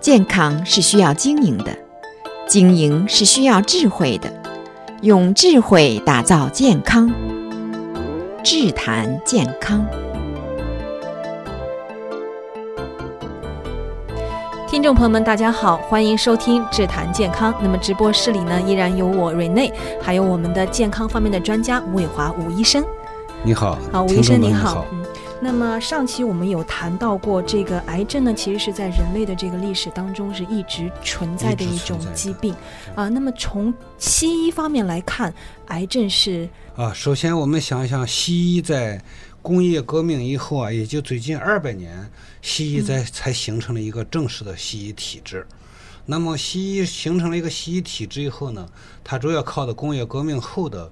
健康是需要经营的，经营是需要智慧的，用智慧打造健康。智谈健康，听众朋友们，大家好，欢迎收听智谈健康。那么直播室里呢，依然有我瑞内，还有我们的健康方面的专家吴伟华吴医生。你好，好，吴医生您好。嗯那么上期我们有谈到过，这个癌症呢，其实是在人类的这个历史当中是一直存在的一种疾病啊。那么从西医方面来看，癌症是啊，首先我们想一想，西医在工业革命以后啊，也就最近二百年，西医在才形成了一个正式的西医体制。嗯、那么西医形成了一个西医体制以后呢，它主要靠的工业革命后的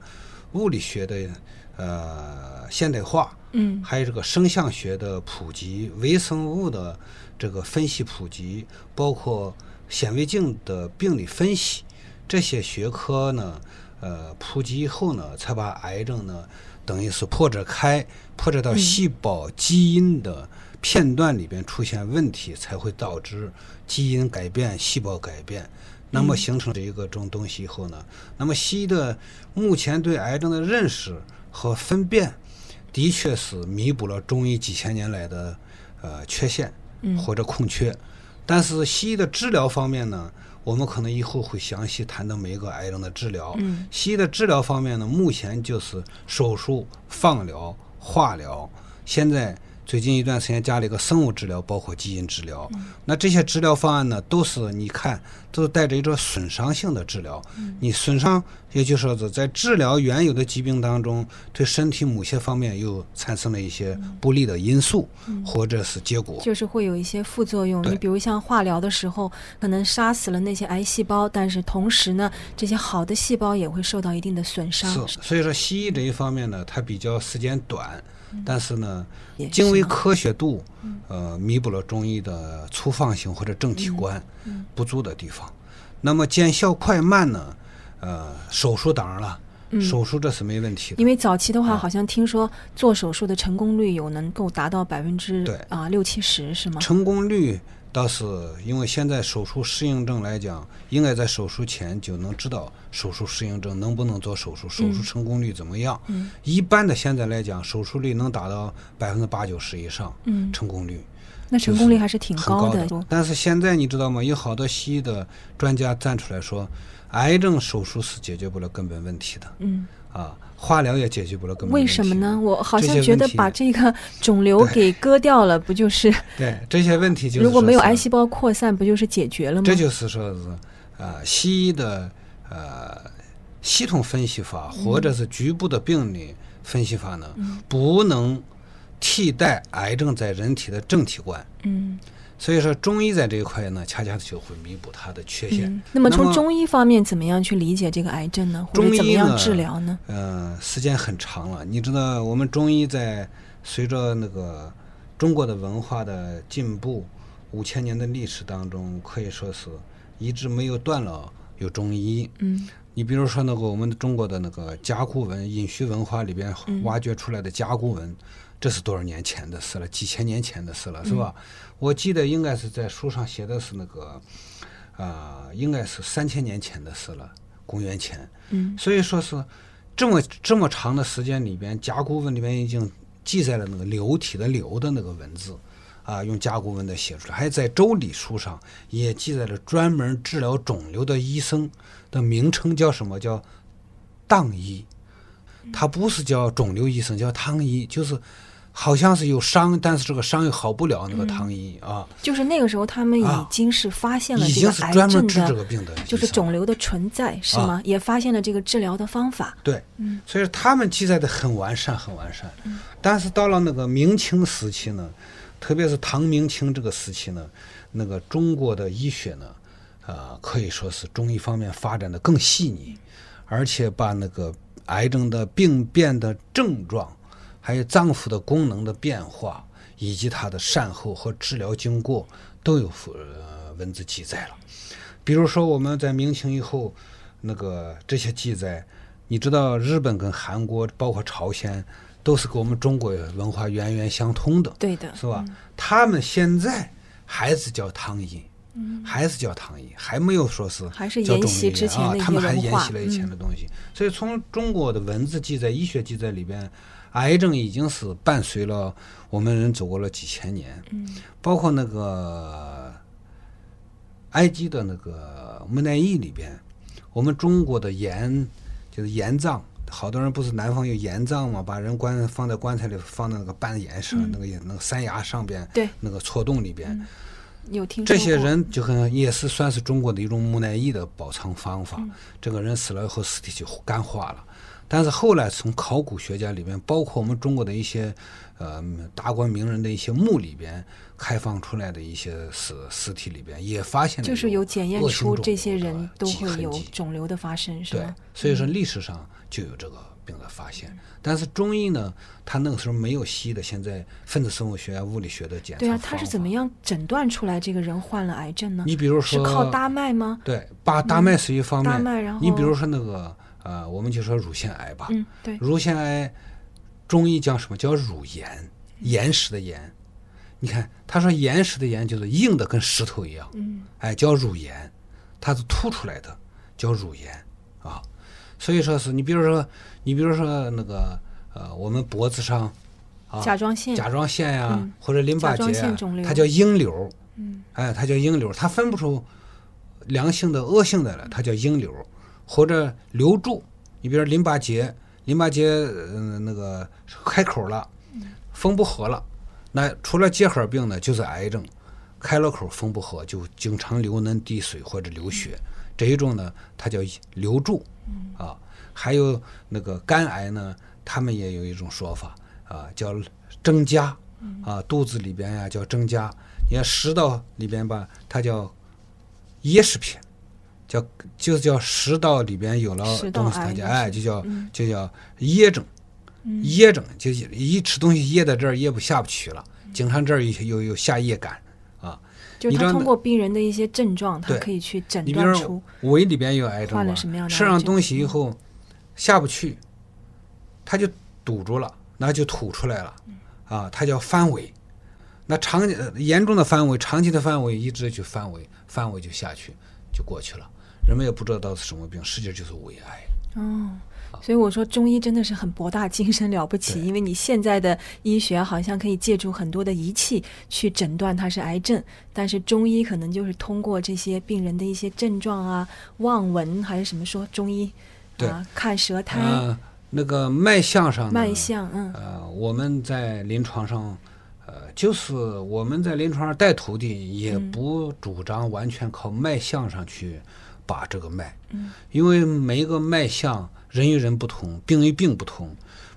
物理学的呃现代化。嗯，还有这个声像学的普及，微生物的这个分析普及，包括显微镜的病理分析，这些学科呢，呃，普及以后呢，才把癌症呢，等于是破折开，破折到细胞基因的片段里边出现问题，嗯、才会导致基因改变、细胞改变，那么形成这一个这种东西以后呢，那么西医的目前对癌症的认识和分辨。的确是弥补了中医几千年来的呃缺陷或者空缺，嗯、但是西医的治疗方面呢，我们可能以后会详细谈到每一个癌症的治疗。嗯、西医的治疗方面呢，目前就是手术、放疗、化疗，现在。最近一段时间加了一个生物治疗，包括基因治疗。嗯、那这些治疗方案呢，都是你看，都是带着一种损伤性的治疗。嗯、你损伤，也就是说是在治疗原有的疾病当中，对身体某些方面又产生了一些不利的因素，嗯、或者是结果。就是会有一些副作用。你比如像化疗的时候，可能杀死了那些癌细胞，但是同时呢，这些好的细胞也会受到一定的损伤。是，所以说西医这一方面呢，它比较时间短。但是呢，是经为科学度，呃，弥补了中医的粗放性或者整体观不足的地方。那么见效快慢呢？呃，手术当然了，嗯、手术这是没问题的。因为早期的话，好像听说做手术的成功率有能够达到百分之对啊六七十，是吗？成功率。倒是因为现在手术适应症来讲，应该在手术前就能知道手术适应症能不能做手术，手术成功率怎么样。嗯，一般的现在来讲，手术率能达到百分之八九十以上。嗯，成功率，那成功率还是挺高的。但是现在你知道吗？有好多西医的专家站出来说，癌症手术是解决不了根本问题的。嗯。啊，化疗也解决不了根本问题。为什么呢？我好像觉得把这个肿瘤给割掉了，不就是？对这些问题，就是如果没有癌细胞扩散，不就是解决了吗？这就是说是，呃，西医的呃系统分析法或者是局部的病理分析法呢，嗯、不能替代癌症在人体的正体观。嗯。所以说，中医在这一块呢，恰恰就会弥补它的缺陷。嗯、那么，从中医方面，怎么样去理解这个癌症呢？或者怎么样治疗呢？嗯、呃，时间很长了。你知道，我们中医在随着那个中国的文化的进步，五千年的历史当中，可以说是一直没有断了有中医。嗯。你比如说那个我们中国的那个甲骨文，殷墟文化里边挖掘出来的甲骨文。嗯这是多少年前的事了？几千年前的事了，是吧？嗯、我记得应该是在书上写的是那个，啊、呃，应该是三千年前的事了，公元前。嗯，所以说是这么这么长的时间里边，甲骨文里边已经记载了那个流体的流的那个文字，啊，用甲骨文的写出来，还在周礼书上也记载了专门治疗肿瘤的医生的名称叫什么？叫当医。他不是叫肿瘤医生，叫汤医，就是。好像是有伤，但是这个伤又好不了。那个汤医啊，就是那个时候他们已经是发现了这个癌症的，就是肿瘤的存在，是吗？也发现了这个治疗的方法。对，所以他们记载的很完善，很完善。但是到了那个明清时期呢，特别是唐明清这个时期呢，那个中国的医学呢，啊，可以说是中医方面发展的更细腻，而且把那个癌症的病变的症状。还有脏腑的功能的变化，以及它的善后和治疗经过，都有呃文字记载了。比如说我们在明清以后，那个这些记载，你知道日本跟韩国，包括朝鲜，都是跟我们中国文化源远相通的，对的，是吧？嗯、他们现在还是叫汤医，嗯，还是叫糖衣，还没有说是还是叫中沿袭医啊，之前的一他们还沿袭了以前的东西。所以从中国的文字记载、医学记载里边，癌症已经是伴随了我们人走过了几千年。嗯，包括那个埃及的那个木乃伊里边，我们中国的盐就是盐葬，好多人不是南方有盐葬嘛，把人棺放在棺材里，放在那个半岩上，嗯那个那个山崖上边，对，那个错洞里边。嗯有听这些人就很也是算是中国的一种木乃伊的保藏方法。嗯这个人死了以后，尸体就干化了。但是后来从考古学家里面，包括我们中国的一些呃达官名人的一些墓里边开放出来的一些死尸体里边，也发现了就是有检验出这些人都会有肿瘤的发生，是对吗？，所以说历史上就有这个病的发现。但是中医呢，它那个时候没有西医的现在分子生物学啊、物理学的检查对啊，方他是怎么？样诊断出来这个人患了癌症呢？你比如说，是靠搭脉吗？对，把搭脉是一方面。搭脉，然后你比如说那个呃，我们就说乳腺癌吧，嗯，对，乳腺癌中医叫什么？叫乳炎，岩石的岩。你看，他说岩石的岩就是硬的，跟石头一样，嗯哎，叫乳炎，它是凸出来的，叫乳炎啊。所以说是你比如说，你比如说那个呃，我们脖子上啊，甲状腺，甲状腺呀、嗯。或者淋巴结它叫硬瘤，嗯。哎，它叫硬瘤，它分不出良性的、恶性的了，它叫硬瘤，或者瘤柱。你比如说淋巴结，淋巴结嗯、呃、那个开口了，缝不合了，那除了结核病呢，就是癌症，开了口缝不合，就经常流脓滴水或者流血，这一种呢，它叫留住，啊，还有那个肝癌呢，他们也有一种说法啊，叫增加，啊，肚子里边呀叫增加，你看食道里边吧，它叫噎食片，叫就是叫食道里边有了东西，它癌就哎就叫嗯。就叫噎症，噎症就一吃东西噎在这儿噎不下不去了，经常这儿有有有下噎感啊。就你知道那他通过病人的一些症状，他可以去诊断出胃里边有癌症吧患了什么样的，吃上东西以后下不去，他就堵住了，那就吐出来了，啊，它叫反胃。那长呃严重的反胃，长期的反胃，一直去反胃，反胃就下去，就过去了。人们也不知道是什么病，实际就是胃癌。哦，所以我说中医真的是很博大精深了不起，因为你现在的医学好像可以借助很多的仪器去诊断它是癌症，但是中医可能就是通过这些病人的一些症状啊、望闻还是什么说中医对。啊，看舌苔、呃，那个脉象上呢，脉象，嗯。呃，我们在临床上，呃，就是我们在临床上带徒弟，也不主张完全靠脉象上去把这个脉，嗯，因为每一个脉象人与人不同，病与病不同，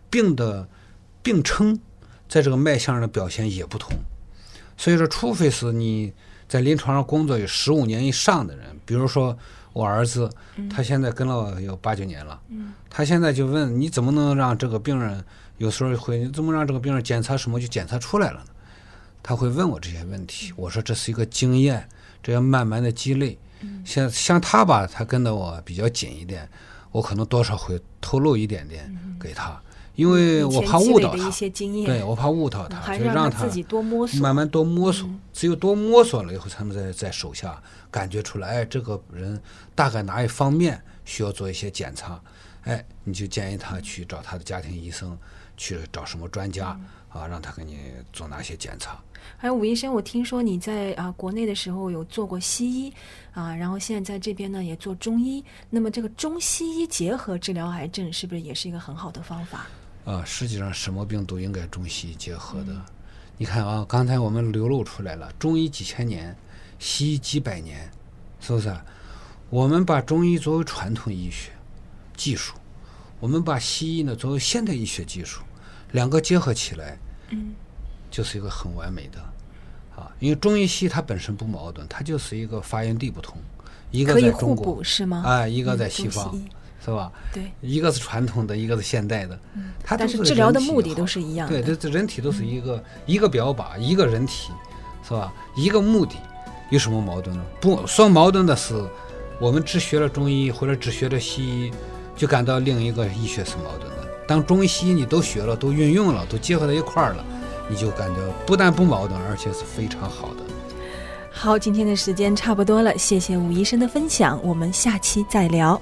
病的病称在这个脉象上的表现也不同，所以说，除非是你在临床上工作有十五年以上的人，比如说我儿子，他现在跟了有八九年了，嗯。他现在就问你怎么能让这个病人，有时候会你怎么让这个病人检查什么就检查出来了呢？他会问我这些问题，我说这是一个经验，这要慢慢的积累。像像他吧，他跟的我比较紧一点，我可能多少会透露一点点给他，因为我怕误导他。对，我怕误导嗯他，就让他自己多摸索，慢慢多摸索，嗯。只有多摸索了以后，才能在在手下感觉出来，哎，这个人大概哪一方面需要做一些检查，哎，你就建议他去找他的家庭医生，去找什么专家嗯啊，让他给你做哪些检查。还有武医生，我听说你在啊国内的时候有做过西医啊，然后现在在这边呢也做中医。那么这个中西医结合治疗癌症，是不是也是一个很好的方法？啊，实际上什么病都应该中西医结合的。你看啊，刚才我们流露出来了，中医几千年，西医几百年，是不是啊？我们把中医作为传统医学技术，我们把西医呢作为现代医学技术，两个结合起来，嗯，就是一个很完美的啊。因为中医西医它本身不矛盾，它就是一个发源地不同，一个可以互在中国补是吗？啊，一个在嗯西方，是吧？对，一个是传统的，一个是现代的，嗯它都但是治疗的目的都是一样的。对，这这人体都是一个、一个表靶，一个人体，是吧？一个目的，有什么矛盾呢？不，说矛盾的是，我们只学了中医或者只学了西医，就感到另一个医学是矛盾的。当中西你都学了，都运用了，都结合在一块儿了，你就感觉不但不矛盾，而且是非常好的。好，今天的时间差不多了，谢谢吴医生的分享，我们下期再聊。